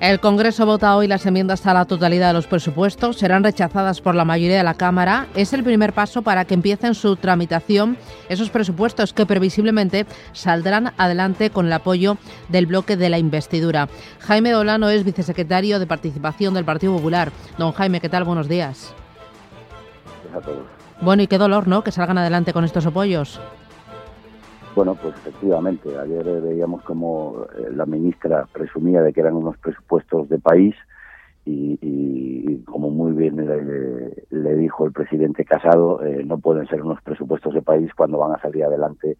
El Congreso vota hoy las enmiendas a la totalidad de los presupuestos. Serán rechazadas por la mayoría de la Cámara. Es el primer paso para que empiecen su tramitación esos presupuestos que previsiblemente saldrán adelante con el apoyo del bloque de la investidura. Jaime Dolano es vicesecretario de Participación del Partido Popular. Don Jaime, ¿qué tal? Buenos días. Bueno, y qué dolor, ¿no? Que salgan adelante con estos apoyos. Bueno, pues efectivamente, ayer veíamos como eh, la ministra presumía de que eran unos presupuestos de país y, como muy bien le, dijo el presidente Casado, eh, no pueden ser unos presupuestos de país cuando van a salir adelante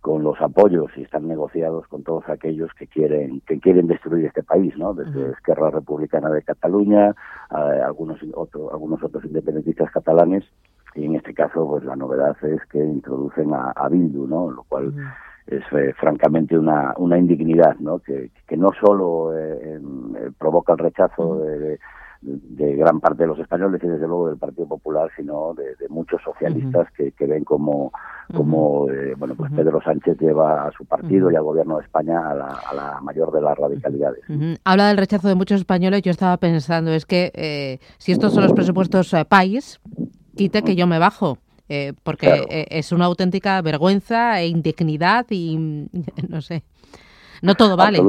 con los apoyos y están negociados con todos aquellos que quieren que quieren destruir este país, ¿no? Desde Esquerra Republicana de Cataluña, algunos otros algunos otros independentistas catalanes y en este caso pues la novedad es que introducen a, a Bildu, ¿no? Lo cual es eh, francamente una, una indignidad, ¿no? Que, que no solo eh, eh, provoca el rechazo de, de, gran parte de los españoles y desde luego del Partido Popular, sino de, muchos socialistas que, que, ven como, como bueno, pues Pedro Sánchez lleva a su partido y al gobierno de España a la, a la mayor de las radicalidades. Habla del rechazo de muchos españoles. Yo estaba pensando, es que si estos son los presupuestos país, quite que yo me bajo. Eh, porque eh, es una auténtica vergüenza e indignidad y no sé, no todo vale.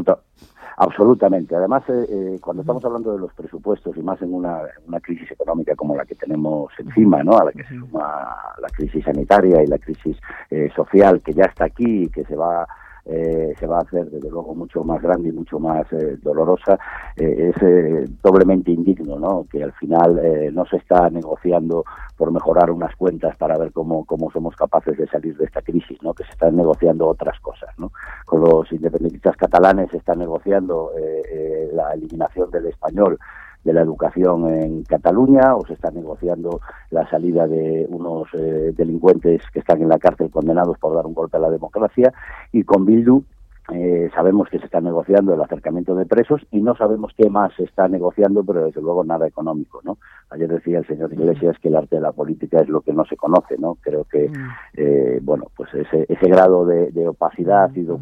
absolutamente. Además, eh, cuando estamos hablando de los presupuestos y más en una, una, crisis económica como la que tenemos encima, ¿no? a la que se suma la crisis sanitaria y la crisis social que ya está aquí y que se va eh, se va a hacer desde luego mucho más grande y mucho más eh, dolorosa, eh, es doblemente indigno, ¿no? Que al final no se está negociando por mejorar unas cuentas para ver cómo, cómo somos capaces de salir de esta crisis, ¿no? Que se están negociando otras cosas, ¿no? Con los independentistas catalanes se está negociando la eliminación del español de la educación en Cataluña o se está negociando la salida de unos eh, delincuentes que están en la cárcel condenados por dar un golpe a la democracia y con Bildu eh, sabemos que se está negociando el acercamiento de presos y no sabemos qué más se está negociando, pero desde luego nada económico, ¿no? Ayer decía el señor Iglesias que el arte de la política es lo que no se conoce, ¿no? Creo que, mm. eh, bueno, pues ese, ese grado de, opacidad y de,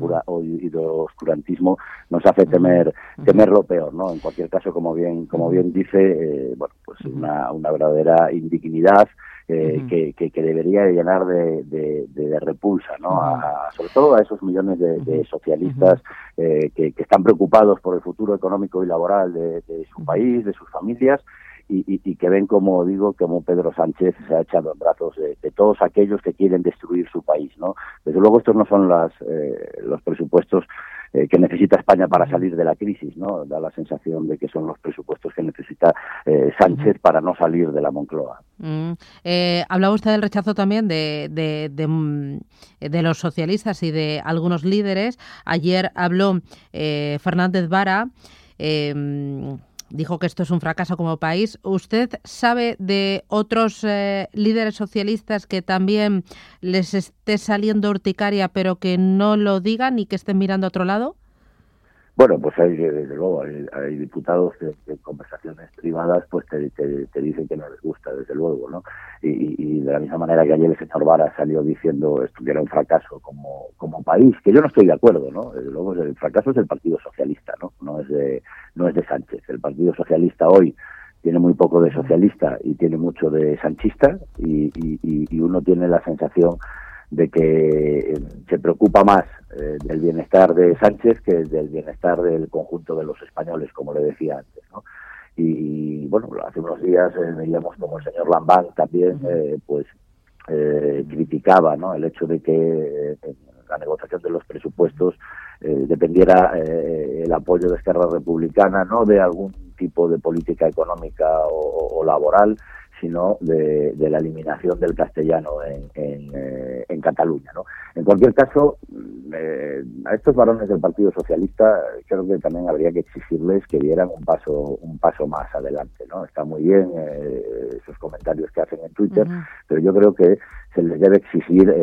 y de, oscurantismo nos hace temer temer lo peor, ¿no? En cualquier caso, como bien como bien dice, eh, bueno, pues una, una verdadera indignidad que, que, debería llenar de, de, repulsa, ¿no? sobre todo a esos millones de, socialistas eh, que, están preocupados por el futuro económico y laboral de, su país, de sus familias. Y, que ven, como digo, como Pedro Sánchez se ha echado en brazos de, todos aquellos que quieren destruir su país, ¿no? Desde luego estos no son las, eh, los presupuestos eh, que necesita España para salir de la crisis, ¿no? Da la sensación de que son los presupuestos Sánchez para no salir de la Moncloa. Mm. Eh, hablaba usted del rechazo también de, de, de, mm, de, los socialistas y de algunos líderes. Ayer habló Fernández Vara dijo que esto es un fracaso como país. ¿Usted sabe de otros eh, líderes socialistas que también les esté saliendo urticaria, pero que no lo digan y que estén mirando a otro lado? Bueno, pues hay, desde luego, hay, diputados que, en conversaciones privadas pues te, dicen que no les gusta, desde luego, ¿no? Y, de la misma manera que ayer el señor Vara salió diciendo esto que era un fracaso como, país, que yo no estoy de acuerdo, ¿no? Luego el fracaso es del Partido Socialista, ¿no? No es de, no es de Sánchez. El Partido Socialista hoy tiene muy poco de socialista y tiene mucho de sanchista y, y uno tiene la sensación de que eh, se preocupa más eh, del bienestar de Sánchez que del bienestar del conjunto de los españoles, como le decía antes. ¿no? Y, bueno, hace unos días eh, veíamos como el señor Lambán también pues criticaba ¿no? el hecho de que la negociación de los presupuestos dependiera el apoyo de Esquerra Republicana, no de algún tipo de política económica o laboral, sino de, la eliminación del castellano en, eh, en, Cataluña. ¿no? En cualquier caso, mm, eh, a estos varones del Partido Socialista creo que también habría que exigirles que dieran un paso un paso más adelante. ¿no? Está muy bien eh, esos comentarios que hacen en Twitter, pero yo creo que se les debe exigir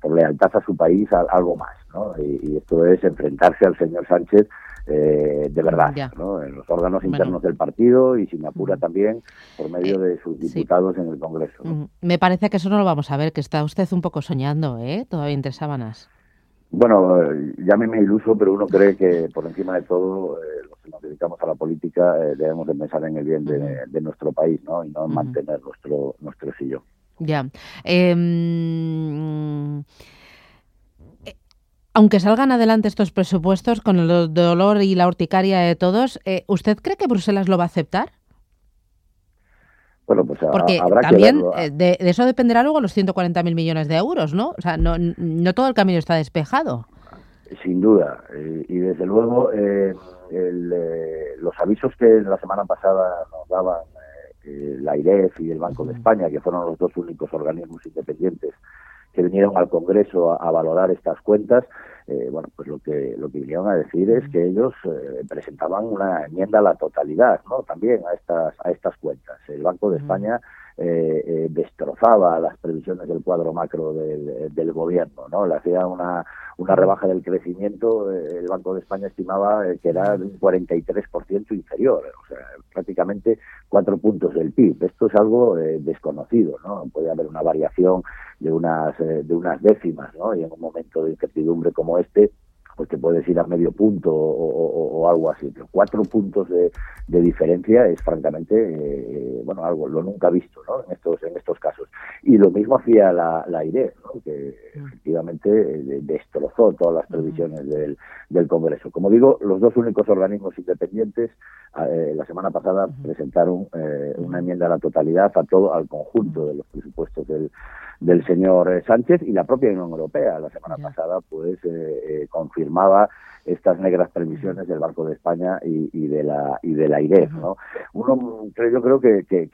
por lealtad a su país algo más. ¿no? y esto es enfrentarse al señor Sánchez eh, de verdad, ¿no? en los órganos internos del partido y, si me apura, también por medio eh, de sus diputados en el Congreso. Me parece que eso no lo vamos a ver, que está usted un poco soñando, ¿eh? Todavía entre sábanas. Bueno, llámeme iluso, pero uno cree que por encima de todo eh, los nos dedicamos a la política eh, debemos de pensar en el bien de, nuestro país, ¿no? Y no en mantener nuestro nuestro sillón. Ya. Em, eh, aunque salgan adelante estos presupuestos con el dolor y la urticaria de todos, ¿usted cree que Bruselas lo va a aceptar? Bueno, pues Porque también eh, de, eso dependerá luego los 140.000 millones de euros, ¿no? O sea, no, no todo el camino está despejado. Sin duda. Eh, y desde luego, eh, los avisos que la semana pasada nos daban la IREF y el Banco de España, que fueron los dos únicos organismos independientes que vinieron al Congreso a, valorar estas cuentas, eh, bueno, pues lo que lo que vinieron a decir es que ellos eh, presentaban una enmienda a la totalidad, ¿no? También a estas a estas cuentas. El Banco de España eh, destrozaba las previsiones del cuadro macro del, del gobierno, ¿no? Le hacía una una rebaja del crecimiento, eh, el Banco de España estimaba eh, que era un 43% inferior, o sea, prácticamente cuatro puntos del PIB. Esto es algo eh, desconocido, ¿no? Puede haber una variación de unas, de unas décimas, ¿no? Y en un momento de incertidumbre como este, pues te puedes ir a medio punto o, algo así. Pero cuatro puntos de, diferencia es francamente, eh, bueno, algo lo nunca visto, ¿no? En estos, en estos casos. Y lo mismo hacía la, la IRE, ¿no? Que mm. efectivamente eh, destrozó todas las previsiones del, del Congreso. Como digo, los dos únicos organismos independientes eh, la semana pasada presentaron una enmienda a la totalidad a todo, al conjunto de los presupuestos del del señor eh, Sánchez y la propia Unión Europea la semana pasada pues eh, eh, confirmaba estas negras previsiones del Banco de España y, de la y de la IREF no uno yo creo que, que,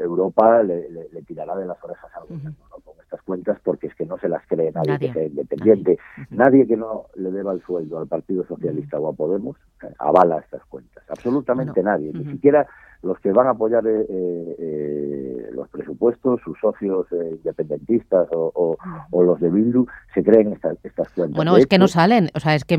Europa le, tirará de las orejas al gobierno con estas cuentas porque es que no se las cree nadie, que sea independiente. Nadie. que no le deba el sueldo al Partido Socialista o a Podemos avala estas cuentas. Absolutamente nadie ni siquiera los que van a apoyar eh, eh, eh, los presupuestos, sus socios independentistas o, los de Bildu, se creen estas, estas cuentas. Bueno, es que no salen, o sea, es que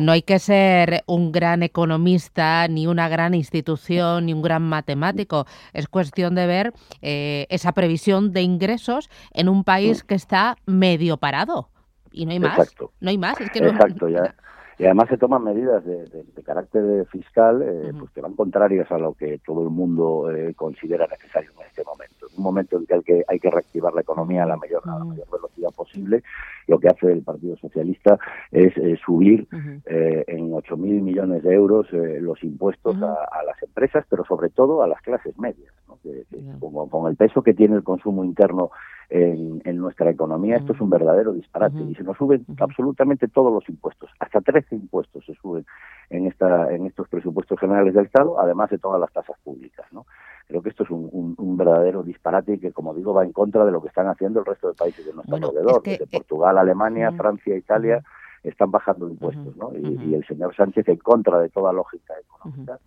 no hay que ser un gran economista, ni una gran institución, ni un gran matemático. Es cuestión de ver esa previsión de ingresos en un país mm. que está medio parado. Y no hay más. No hay más. Es que Exacto, ya. Y además se toman medidas de, carácter fiscal eh, pues que van contrarias a lo que todo el mundo eh, considera necesario en este momento. Un momento en que hay que, hay que reactivar la economía a la mayor, a la mayor velocidad posible, lo que hace el Partido Socialista es eh, subir en 8.000 millones de euros los impuestos a, las empresas, pero sobre todo a las clases medias. como, con el peso que tiene el consumo interno en, nuestra economía, esto es un verdadero disparate. Y se nos suben absolutamente todos los impuestos, hasta 13 impuestos se suben en, esta, en estos presupuestos generales del Estado, además de todas las tasas públicas. ¿no? Creo que esto es un, verdadero disparate y que, como digo, va en contra de lo que están haciendo el resto de países de nuestro alrededor, desde eh, Portugal, Alemania, Francia, Italia, están bajando impuestos, ¿no? Y, el señor Sánchez, en contra de toda lógica económica,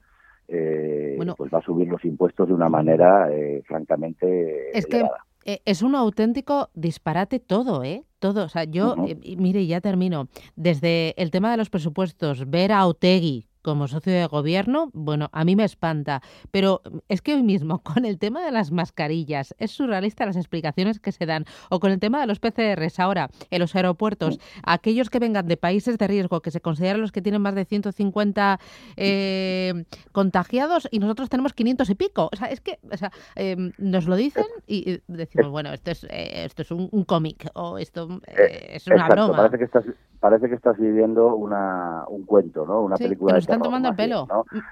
eh, pues va a subir los impuestos de una manera eh, francamente es elevada. Eh, es un auténtico disparate todo, ¿eh? Todo. O sea, yo, eh, mire, ya termino. Desde el tema de los presupuestos, ver a Otegui como socio de gobierno, bueno, a mí me espanta. Pero es que hoy mismo, con el tema de las mascarillas, es surrealista las explicaciones que se dan. O con el tema de los PCRs ahora en los aeropuertos, aquellos que vengan de países de riesgo, que se consideran los que tienen más de 150 eh, contagiados y nosotros tenemos 500 y pico. O sea, es que o sea, em, nos lo dicen y decimos, bueno, esto es, eh, esto es un, cómic o esto eh, es una broma. Parece que estás, parece que estás viviendo una, un cuento, ¿no? Una película de están tomando el pelo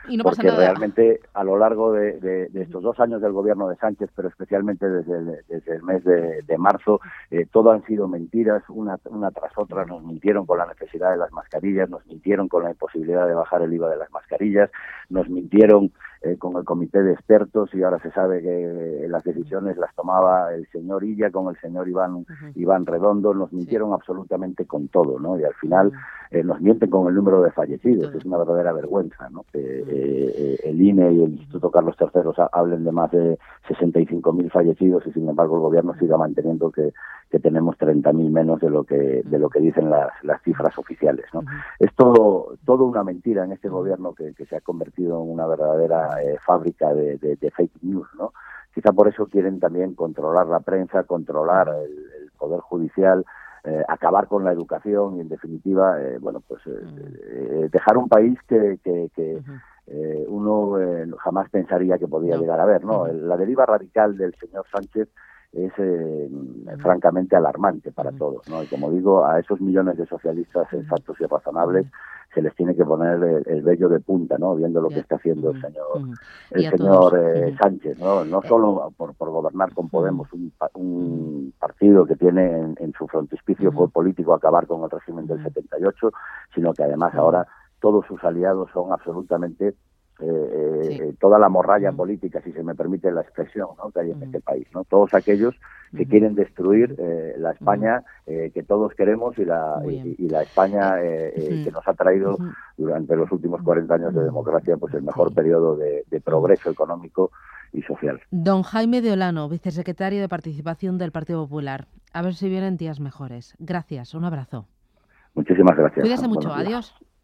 y no Porque pasa nada. realmente a lo largo de, estos dos años del gobierno de Sánchez, pero especialmente desde el, desde el mes de, marzo, eh, todo han sido mentiras, una, una tras otra. Nos mintieron con la necesidad de las mascarillas, nos mintieron con la imposibilidad de bajar el IVA de las mascarillas, nos mintieron eh, con el comité de expertos y ahora se sabe que las decisiones las tomaba el señor Illa con el señor Iván, Iván Redondo. Nos mintieron absolutamente con todo, ¿no? Y al final eh, nos mienten con el número de fallecidos. Es una verdadera vergüenza, ¿no? Que eh, el INE y el Instituto Carlos III hablen de más de 65.000 fallecidos y sin embargo el gobierno siga manteniendo que, que tenemos 30.000 menos de lo que de lo que dicen las, las cifras oficiales, ¿no? Es todo, todo una mentira en este gobierno que, que se ha convertido en una verdadera eh, fábrica de, de, fake news, ¿no? Quizá por eso quieren también controlar la prensa, controlar el, poder judicial, eh, acabar con la educación y, en definitiva, eh, bueno, pues eh, dejar un país que, que, uno jamás pensaría que podía llegar a ver, ¿no? La deriva radical del señor Sánchez es francamente alarmante para todos, ¿no? Y como digo, a esos millones de socialistas sensatos y razonables se les tiene que poner el, vello de punta, ¿no? Viendo lo que está haciendo el señor, el señor eh, Sánchez, ¿no? No eh. solo por, por gobernar con Podemos, un, un partido que tiene en, su frontispicio político acabar con el régimen del 78, sino que además ahora todos sus aliados son absolutamente eh, eh, toda la morralla política, si se me permite la expresión, ¿no? que hay en este país. ¿no? Todos aquellos que quieren destruir eh, la España que todos queremos y la, y, la España que nos ha traído durante los últimos 40 años de democracia pues el mejor periodo de, de progreso económico y social. Don Jaime de Olano, vicesecretario de Participación del Partido Popular. A ver si vienen días mejores. Gracias, un abrazo. Muchísimas gracias. Cuídese mucho, adiós.